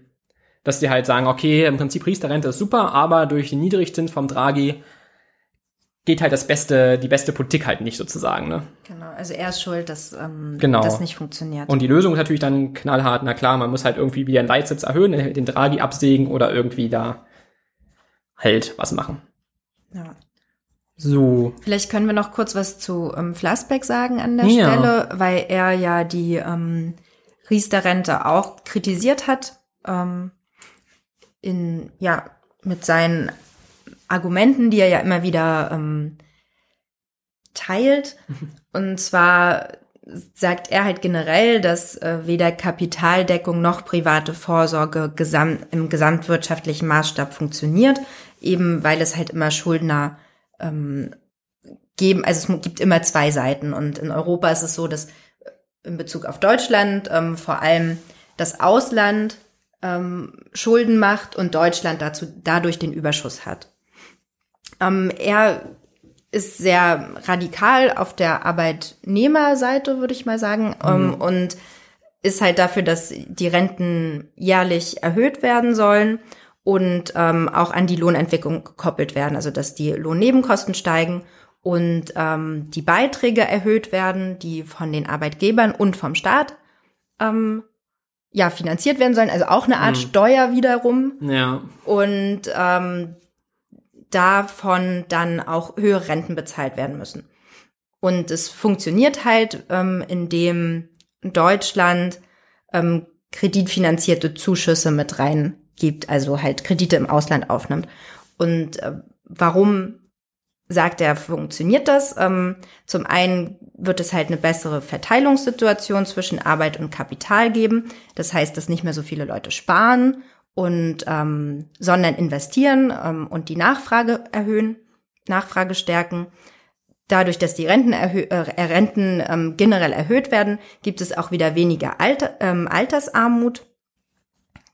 dass die halt sagen, okay, im Prinzip Riester-Rente ist super, aber durch den Niedrigzins vom Draghi geht halt das beste, die beste Politik halt nicht sozusagen, ne? Genau, also er ist schuld, dass ähm, genau. das nicht funktioniert. Und die Lösung ist natürlich dann knallhart, na klar, man muss halt irgendwie wieder den Leitsitz erhöhen, den Draghi absägen oder irgendwie da halt was machen. Ja. So. Vielleicht können wir noch kurz was zu ähm, Flassbeck sagen an der ja. Stelle, weil er ja die ähm, Riester-Rente auch kritisiert hat, ähm, in, ja, mit seinen Argumenten, die er ja immer wieder ähm, teilt. Und zwar sagt er halt generell, dass äh, weder Kapitaldeckung noch private Vorsorge gesamt, im gesamtwirtschaftlichen Maßstab funktioniert, eben weil es halt immer Schuldner ähm, geben, also es gibt immer zwei Seiten. Und in Europa ist es so, dass in Bezug auf Deutschland ähm, vor allem das Ausland ähm, Schulden macht und Deutschland dazu dadurch den Überschuss hat. Ähm, er ist sehr radikal auf der Arbeitnehmerseite, würde ich mal sagen, ähm, mhm. und ist halt dafür, dass die Renten jährlich erhöht werden sollen und ähm, auch an die Lohnentwicklung gekoppelt werden, also dass die Lohnnebenkosten steigen und ähm, die Beiträge erhöht werden, die von den Arbeitgebern und vom Staat ähm, ja finanziert werden sollen, also auch eine Art mhm. Steuer wiederum. Ja. Und ähm, davon dann auch höhere Renten bezahlt werden müssen. Und es funktioniert halt, ähm, indem Deutschland ähm, kreditfinanzierte Zuschüsse mit rein gibt, also halt Kredite im Ausland aufnimmt. Und äh, warum sagt er, funktioniert das? Ähm, zum einen wird es halt eine bessere Verteilungssituation zwischen Arbeit und Kapital geben. Das heißt, dass nicht mehr so viele Leute sparen und ähm, sondern investieren ähm, und die Nachfrage erhöhen, Nachfrage stärken. Dadurch, dass die Renten, erhö äh, Renten ähm, generell erhöht werden, gibt es auch wieder weniger Alter, ähm, Altersarmut.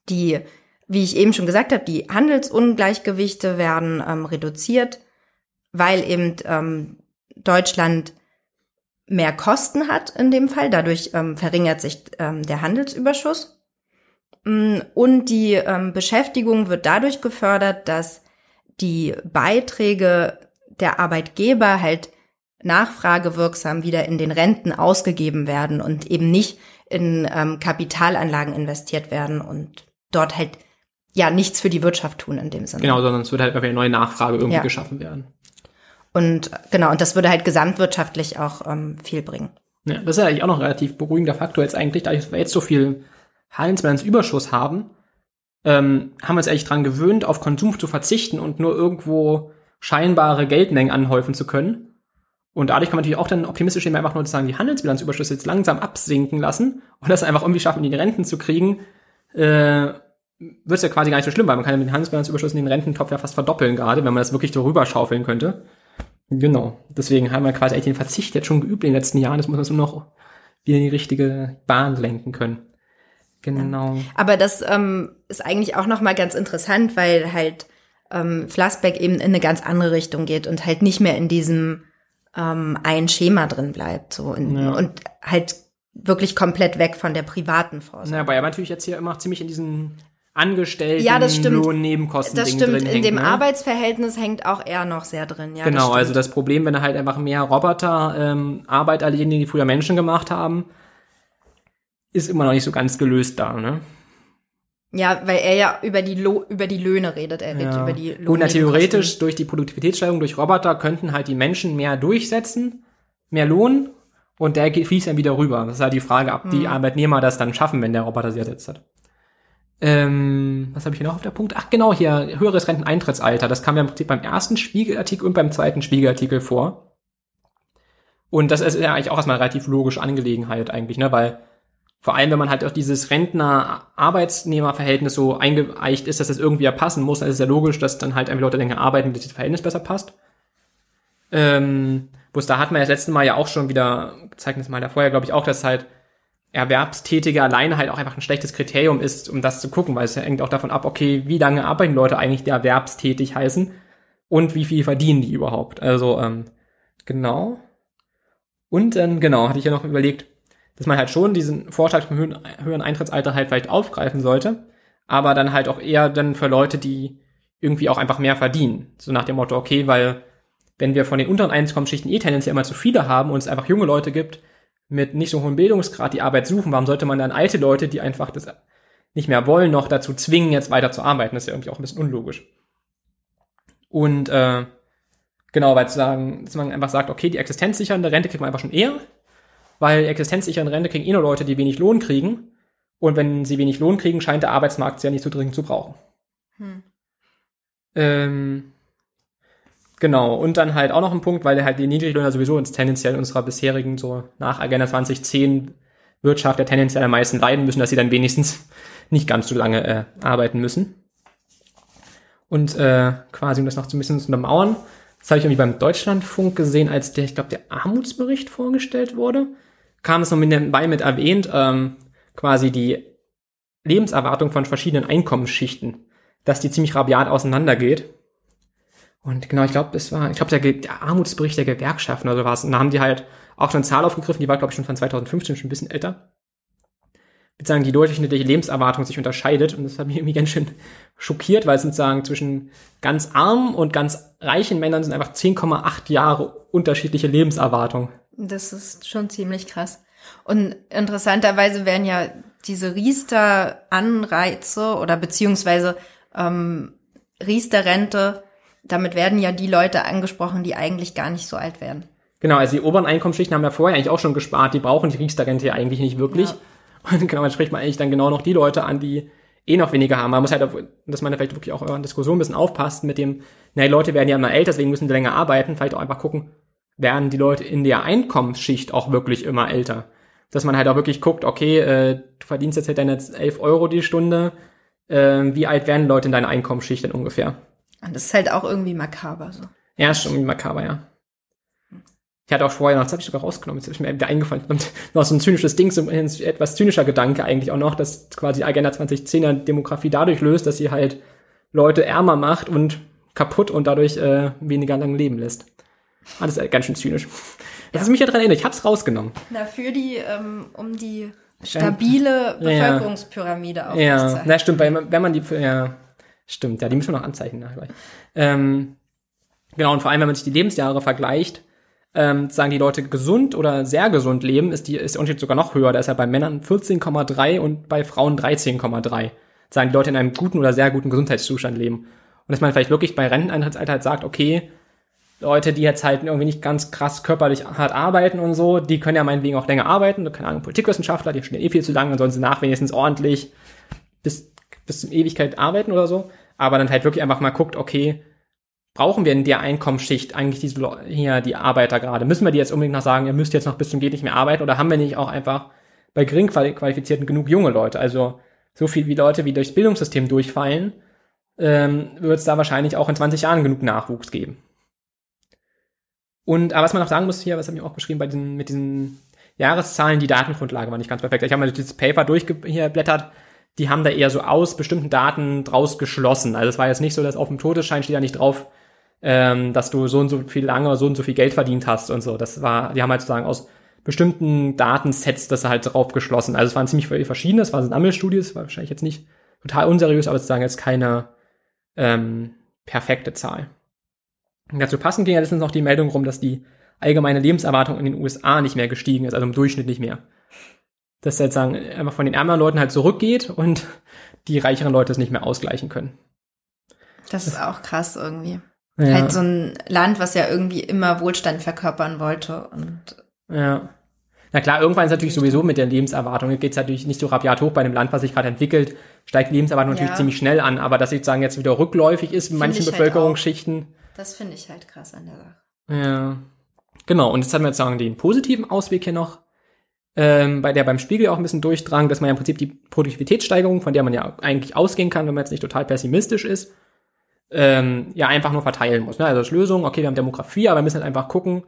Die, wie ich eben schon gesagt habe, die Handelsungleichgewichte werden ähm, reduziert, weil eben ähm, Deutschland mehr Kosten hat in dem Fall. Dadurch ähm, verringert sich ähm, der Handelsüberschuss. Mm, und die ähm, Beschäftigung wird dadurch gefördert, dass die Beiträge der Arbeitgeber halt nachfragewirksam wieder in den Renten ausgegeben werden und eben nicht in ähm, Kapitalanlagen investiert werden und dort halt ja nichts für die Wirtschaft tun in dem Sinne. Genau, sondern es würde halt eine neue Nachfrage irgendwie ja. geschaffen werden. Und genau, und das würde halt gesamtwirtschaftlich auch ähm, viel bringen. Ja, das ist ja eigentlich auch noch ein relativ beruhigender Faktor jetzt eigentlich, da wir jetzt so viel Handelsbilanzüberschuss haben, ähm, haben wir uns eigentlich dran gewöhnt, auf Konsum zu verzichten und nur irgendwo scheinbare Geldmengen anhäufen zu können. Und dadurch kann man natürlich auch dann optimistisch eben einfach nur sagen, die Handelsbilanzüberschüsse jetzt langsam absinken lassen und das einfach irgendwie schaffen, die Renten zu kriegen, äh, wird es ja quasi gar nicht so schlimm, weil man kann ja mit den Handelsbilanzüberschüssen den Rententopf ja fast verdoppeln gerade, wenn man das wirklich so rüberschaufeln könnte. Genau. Deswegen haben wir quasi eigentlich den Verzicht jetzt schon geübt in den letzten Jahren. Das muss man so noch wieder in die richtige Bahn lenken können. Genau. Ja. Aber das ähm, ist eigentlich auch nochmal ganz interessant, weil halt ähm, Flassbeck eben in eine ganz andere Richtung geht und halt nicht mehr in diesem ähm, ein Schema drin bleibt. So in, ja. und halt wirklich komplett weg von der privaten Vorsorge. Ja, aber er natürlich jetzt hier immer ziemlich in diesen Angestellten ja, das stimmt. Lohn Nebenkosten Das stimmt, in hängt, dem ne? Arbeitsverhältnis hängt auch er noch sehr drin. Ja, genau, das also das Problem, wenn er halt einfach mehr Roboter ähm, Arbeit erledigen, die früher Menschen gemacht haben, ist immer noch nicht so ganz gelöst da, ne? Ja, weil er ja über die, Lo über die Löhne redet, er redet ja. über die Löhne. Und theoretisch durch die Produktivitätssteigerung durch Roboter könnten halt die Menschen mehr durchsetzen, mehr Lohn und der fließt dann wieder rüber. Das ist halt die Frage, ob hm. die Arbeitnehmer das dann schaffen, wenn der Roboter sie ersetzt hat. Ähm, was habe ich hier noch auf der Punkt? Ach genau, hier höheres Renteneintrittsalter. Das kam ja im Prinzip beim ersten Spiegelartikel und beim zweiten Spiegelartikel vor. Und das ist ja eigentlich auch erstmal eine relativ logische Angelegenheit eigentlich, ne? Weil vor allem, wenn man halt auch dieses Rentner-Arbeitsnehmer-Verhältnis so eingeeicht ist, dass das irgendwie ja passen muss, dann ist es ja logisch, dass dann halt einfach Leute länger arbeiten, dass das Verhältnis besser passt. Ähm, bloß da hat man ja das letzte Mal ja auch schon wieder, gezeigt das mal da vorher, glaube ich, auch, dass halt Erwerbstätige alleine halt auch einfach ein schlechtes Kriterium ist, um das zu gucken, weil es ja hängt auch davon ab, okay, wie lange arbeiten Leute eigentlich, die erwerbstätig heißen und wie viel verdienen die überhaupt. Also, ähm, genau. Und dann, genau, hatte ich ja noch überlegt, dass man halt schon diesen Vorschlag vom höheren, höheren Eintrittsalter halt vielleicht aufgreifen sollte, aber dann halt auch eher dann für Leute, die irgendwie auch einfach mehr verdienen. So nach dem Motto, okay, weil wenn wir von den unteren Einkommensschichten eh tendenziell immer zu viele haben und es einfach junge Leute gibt, mit nicht so hohem Bildungsgrad die Arbeit suchen, warum sollte man dann alte Leute, die einfach das nicht mehr wollen, noch dazu zwingen, jetzt weiter zu arbeiten? Das ist ja irgendwie auch ein bisschen unlogisch. Und äh, genau, weil zu sagen, dass man einfach sagt, okay, die existenzsichernde Rente kriegt man einfach schon eher, weil existenzsichernde Rente kriegen eh nur Leute, die wenig Lohn kriegen. Und wenn sie wenig Lohn kriegen, scheint der Arbeitsmarkt sie ja nicht so dringend zu brauchen. Hm. Ähm, Genau, und dann halt auch noch ein Punkt, weil halt die Niedriglöhner sowieso uns tendenziell in unserer bisherigen, so nach Agenda 2010 Wirtschaft ja tendenziell am meisten leiden müssen, dass sie dann wenigstens nicht ganz so lange äh, arbeiten müssen. Und äh, quasi, um das noch so ein bisschen zu untermauern, das habe ich irgendwie beim Deutschlandfunk gesehen, als der, ich glaube, der Armutsbericht vorgestellt wurde, kam es noch mit dabei mit erwähnt, ähm, quasi die Lebenserwartung von verschiedenen Einkommensschichten, dass die ziemlich rabiat auseinandergeht. Und genau, ich glaube, es war, ich glaube, der, der Armutsbericht der Gewerkschaften oder sowas. Und da haben die halt auch schon eine Zahl aufgegriffen, die war, glaube ich, schon von 2015, schon ein bisschen älter. Ich würde sagen, die durchschnittliche Lebenserwartung sich unterscheidet. Und das hat mich irgendwie ganz schön schockiert, weil es sozusagen zwischen ganz armen und ganz reichen Männern sind einfach 10,8 Jahre unterschiedliche Lebenserwartung. Das ist schon ziemlich krass. Und interessanterweise werden ja diese Riester-Anreize oder beziehungsweise ähm, Riester-Rente damit werden ja die Leute angesprochen, die eigentlich gar nicht so alt werden. Genau, also die oberen Einkommensschichten haben ja vorher eigentlich auch schon gespart, die brauchen die Riester-Rente ja eigentlich nicht wirklich. Ja. Und genau, dann spricht man eigentlich dann genau noch die Leute an, die eh noch weniger haben. Man muss halt, auf, dass man da vielleicht wirklich auch in Diskussion ein bisschen aufpasst mit dem, naja, die Leute werden ja immer älter, deswegen müssen die länger arbeiten, vielleicht auch einfach gucken, werden die Leute in der Einkommensschicht auch wirklich immer älter. Dass man halt auch wirklich guckt, okay, äh, du verdienst jetzt halt deine 11 Euro die Stunde, äh, wie alt werden Leute in deiner Einkommensschicht denn ungefähr? Und das ist halt auch irgendwie makaber so. Ja, ist schon irgendwie makaber, ja. Ich hatte auch vorher noch, das habe ich sogar rausgenommen, jetzt ist mir wieder eingefallen, noch so ein zynisches Ding, so ein etwas zynischer Gedanke eigentlich auch noch, dass quasi Agenda 2010er Demografie dadurch löst, dass sie halt Leute ärmer macht und kaputt und dadurch äh, weniger lang leben lässt. Ah, das ist ganz schön zynisch. Ist mich ja dran erinnert, ich hab's rausgenommen. Na, für die, ähm, um die stabile Bevölkerungspyramide aufrechtzuerhalten. Ja, na stimmt, weil wenn man die, ja, Stimmt, ja, die müssen wir noch anzeichnen. Ähm, genau, und vor allem, wenn man sich die Lebensjahre vergleicht, ähm, sagen die Leute gesund oder sehr gesund leben, ist, die, ist der Unterschied sogar noch höher. Da ist ja bei Männern 14,3 und bei Frauen 13,3. Sagen die Leute in einem guten oder sehr guten Gesundheitszustand leben. Und dass man vielleicht wirklich bei Renteneintrittsalter halt sagt, okay, Leute, die jetzt halt irgendwie nicht ganz krass körperlich hart arbeiten und so, die können ja meinetwegen auch länger arbeiten. Keine Ahnung, Politikwissenschaftler, die studieren eh viel zu lange und sollen sie nach wenigstens ordentlich bis, bis zum Ewigkeit arbeiten oder so. Aber dann halt wirklich einfach mal guckt, okay, brauchen wir in der Einkommensschicht eigentlich diese hier die Arbeiter gerade? Müssen wir die jetzt unbedingt noch sagen, ihr müsst jetzt noch bis zum geht nicht mehr arbeiten oder haben wir nicht auch einfach bei gering qualifizierten genug junge Leute? Also so viel wie Leute, wie durchs Bildungssystem durchfallen, ähm, wird es da wahrscheinlich auch in 20 Jahren genug Nachwuchs geben. Und aber was man noch sagen muss hier, was habe ich auch beschrieben bei diesen mit diesen Jahreszahlen, die Datengrundlage war nicht ganz perfekt. Ich habe mal dieses Paper durchgeblättert. Die haben da eher so aus bestimmten Daten draus geschlossen. Also es war jetzt nicht so, dass auf dem Todesschein steht ja nicht drauf, ähm, dass du so und so viel lange so und so viel Geld verdient hast und so. Das war, die haben halt sozusagen aus bestimmten Datensets das halt drauf geschlossen. Also es waren ziemlich verschiedene, es waren Sammelstudien, es war wahrscheinlich jetzt nicht total unseriös, aber sozusagen jetzt keine ähm, perfekte Zahl. Und dazu passend ging ja letztens noch die Meldung rum, dass die allgemeine Lebenserwartung in den USA nicht mehr gestiegen ist, also im Durchschnitt nicht mehr. Dass jetzt sagen, einfach von den ärmeren Leuten halt zurückgeht und die reicheren Leute es nicht mehr ausgleichen können. Das ist auch krass irgendwie. Ja. Halt so ein Land, was ja irgendwie immer Wohlstand verkörpern wollte und. Ja. Na klar, irgendwann ist natürlich sowieso mit der Lebenserwartung, geht es natürlich nicht so rabiat hoch bei einem Land, was sich gerade entwickelt, steigt die Lebenserwartung ja. natürlich ziemlich schnell an, aber dass sozusagen jetzt wieder rückläufig ist in manchen halt Bevölkerungsschichten. Halt das finde ich halt krass an der Sache. Ja. Genau, und jetzt haben wir jetzt sagen den positiven Ausweg hier noch, ähm, bei der beim Spiegel auch ein bisschen durchdrang, dass man ja im Prinzip die Produktivitätssteigerung, von der man ja eigentlich ausgehen kann, wenn man jetzt nicht total pessimistisch ist, ähm, ja einfach nur verteilen muss. Ne? Also als Lösung, okay, wir haben Demografie, aber wir müssen halt einfach gucken,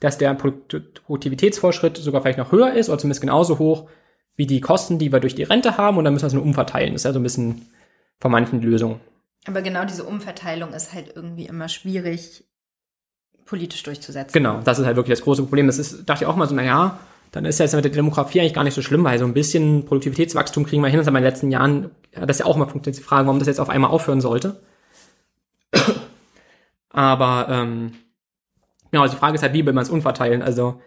dass der Produktivitätsvorschritt sogar vielleicht noch höher ist oder zumindest genauso hoch wie die Kosten, die wir durch die Rente haben und dann müssen wir es nur umverteilen. Das ist ja so ein bisschen von manchen Lösungen. Aber genau diese Umverteilung ist halt irgendwie immer schwierig politisch durchzusetzen. Genau, das ist halt wirklich das große Problem. Das ist, dachte ich auch mal so, naja, dann ist ja jetzt mit der Demografie eigentlich gar nicht so schlimm, weil so ein bisschen Produktivitätswachstum kriegen wir hin. Das haben in den letzten Jahren, ja, das ist ja auch mal funktioniert, die Frage, warum das jetzt auf einmal aufhören sollte. Aber, ähm, genau, also die Frage ist halt, wie will man es umverteilen? Also,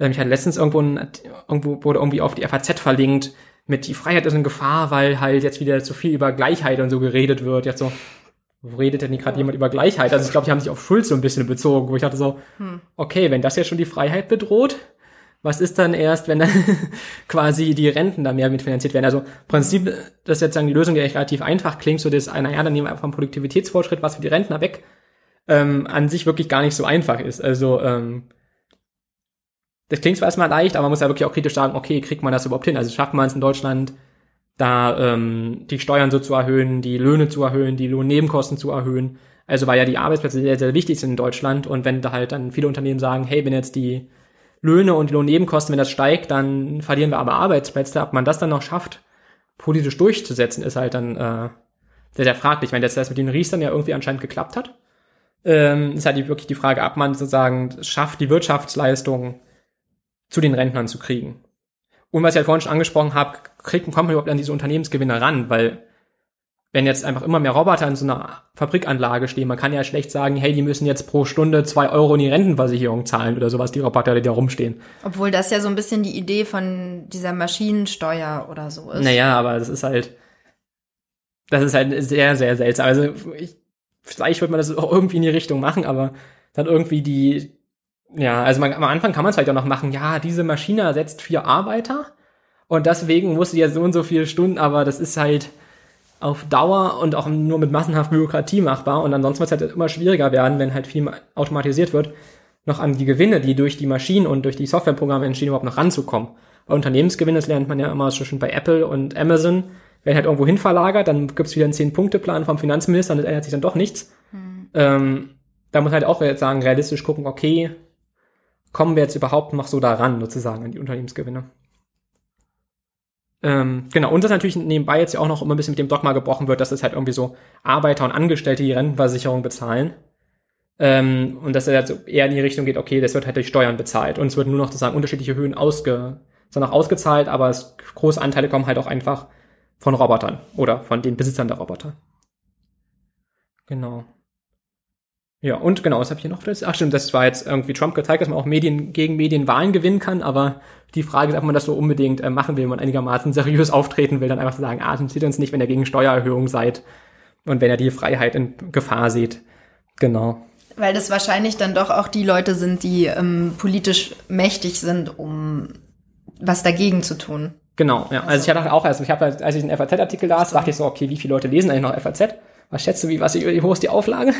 ähm, ich hatte letztens irgendwo, ein, irgendwo wurde irgendwie auf die FAZ verlinkt, mit die Freiheit ist in Gefahr, weil halt jetzt wieder zu viel über Gleichheit und so geredet wird. Jetzt so, wo redet denn gerade jemand über Gleichheit? Also ich glaube, die haben sich auf Schulz so ein bisschen bezogen, wo ich dachte so, hm. okay, wenn das jetzt schon die Freiheit bedroht, was ist dann erst, wenn dann quasi die Renten da mehr mitfinanziert werden? Also im Prinzip, das ist jetzt sagen die Lösung, die echt relativ einfach klingt, so dass einer, ja, dann nehmen wir einfach einen Produktivitätsfortschritt, was für die Rentner weg, ähm, an sich wirklich gar nicht so einfach ist. Also ähm, das klingt zwar erstmal leicht, aber man muss ja wirklich auch kritisch sagen, okay, kriegt man das überhaupt hin? Also schafft man es in Deutschland, da ähm, die Steuern so zu erhöhen, die Löhne zu erhöhen, die Lohnnebenkosten zu erhöhen. Also weil ja die Arbeitsplätze sehr, sehr wichtig sind in Deutschland und wenn da halt dann viele Unternehmen sagen, hey, wenn jetzt die Löhne und die Lohnnebenkosten, wenn das steigt, dann verlieren wir aber Arbeitsplätze. Ob man das dann noch schafft, politisch durchzusetzen, ist halt dann äh, sehr, sehr fraglich. Wenn das, das mit den Riestern ja irgendwie anscheinend geklappt hat, ähm, ist halt wirklich die Frage, ob man sozusagen schafft, die Wirtschaftsleistung zu den Rentnern zu kriegen. Und was ich halt vorhin schon angesprochen habe, kriegt, kommt man überhaupt an diese Unternehmensgewinne ran, weil wenn jetzt einfach immer mehr Roboter in so einer Fabrikanlage stehen, man kann ja schlecht sagen, hey, die müssen jetzt pro Stunde zwei Euro in die Rentenversicherung zahlen oder sowas, die Roboter, die da rumstehen. Obwohl das ja so ein bisschen die Idee von dieser Maschinensteuer oder so ist. Naja, aber das ist halt, das ist halt sehr, sehr seltsam. Also ich, vielleicht wird man das auch irgendwie in die Richtung machen, aber dann irgendwie die, ja, also man, am Anfang kann man es vielleicht auch noch machen, ja, diese Maschine ersetzt vier Arbeiter und deswegen muss sie ja so und so viele Stunden, aber das ist halt auf Dauer und auch nur mit massenhaft Bürokratie machbar und ansonsten wird es halt immer schwieriger werden, wenn halt viel automatisiert wird, noch an die Gewinne, die durch die Maschinen und durch die Softwareprogramme entstehen, überhaupt noch ranzukommen. Bei Unternehmensgewinne, das lernt man ja immer schon bei Apple und Amazon, werden halt irgendwo hin verlagert, dann gibt's wieder einen Zehn-Punkte-Plan vom Finanzminister und es ändert sich dann doch nichts. Mhm. Ähm, da muss halt auch jetzt sagen, realistisch gucken, okay, kommen wir jetzt überhaupt noch so daran, sozusagen, an die Unternehmensgewinne. Ähm, genau, und das natürlich nebenbei jetzt ja auch noch immer ein bisschen mit dem Dogma gebrochen wird, dass es halt irgendwie so Arbeiter und Angestellte die Rentenversicherung bezahlen. Ähm, und dass er jetzt eher in die Richtung geht, okay, das wird halt durch Steuern bezahlt. Und es wird nur noch sozusagen unterschiedliche Höhen ausge, sondern ausgezahlt, aber es, große Anteile kommen halt auch einfach von Robotern oder von den Besitzern der Roboter. Genau. Ja, und genau, was habe ich hier noch? Ach stimmt, das war jetzt irgendwie Trump gezeigt, dass man auch Medien gegen Medien Wahlen gewinnen kann, aber die Frage ist, ob man das so unbedingt äh, machen will, wenn man einigermaßen seriös auftreten will, dann einfach zu sagen, ah, interessiert uns nicht, wenn ihr gegen Steuererhöhung seid und wenn ihr die Freiheit in Gefahr seht. Genau. Weil das wahrscheinlich dann doch auch die Leute sind, die ähm, politisch mächtig sind, um was dagegen zu tun. Genau, ja. Also, ich dachte auch, also ich habe, als ich den FAZ-Artikel las, dachte ich so, okay, wie viele Leute lesen eigentlich noch FAZ? Was schätzt du, wie, was, wie hoch ist die Auflage?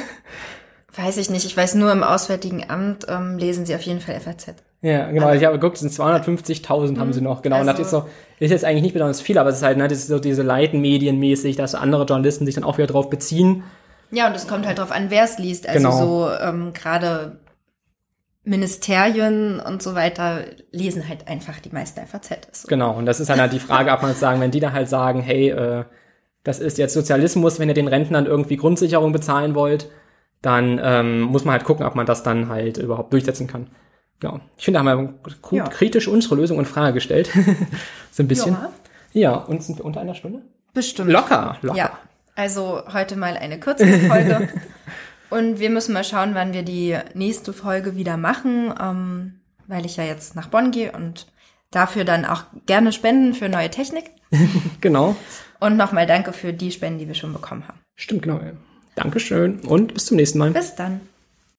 Weiß ich nicht. Ich weiß nur, im Auswärtigen Amt ähm, lesen sie auf jeden Fall FAZ. Ja, genau. Also, ich habe geguckt, es sind 250.000 haben sie noch. Genau. und Also- dachte ich so, ist jetzt eigentlich nicht besonders viel, aber es ist halt, ne, das ist so diese Leitenmedienmäßig, dass andere Journalisten sich dann auch wieder drauf beziehen. Ja, und es kommt halt drauf an, wer es liest. Also Genau. so ähm, gerade Ministerien und so weiter lesen halt einfach die meisten FAZ. Ist so. Genau. Und das ist dann halt die Frage, ob man jetzt sagen, wenn die da halt sagen, hey, äh, das ist jetzt Sozialismus, wenn ihr den Rentnern irgendwie Grundsicherung bezahlen wollt, dann ähm, muss man halt gucken, ob man das dann halt überhaupt durchsetzen kann. Ja. Ich finde, da haben wir gut, Ja. kritisch unsere Lösung in Frage gestellt. so ein bisschen. Ja. Ja, und sind wir unter einer Stunde? Bestimmt. Locker, locker. Ja, also heute mal eine kürzere Folge. und wir müssen mal schauen, wann wir die nächste Folge wieder machen, ähm, weil ich ja jetzt nach Bonn gehe und dafür dann auch gerne spenden für neue Technik. Genau. Und nochmal danke für die Spenden, die wir schon bekommen haben. Stimmt, genau. Dankeschön und bis zum nächsten Mal. Bis dann.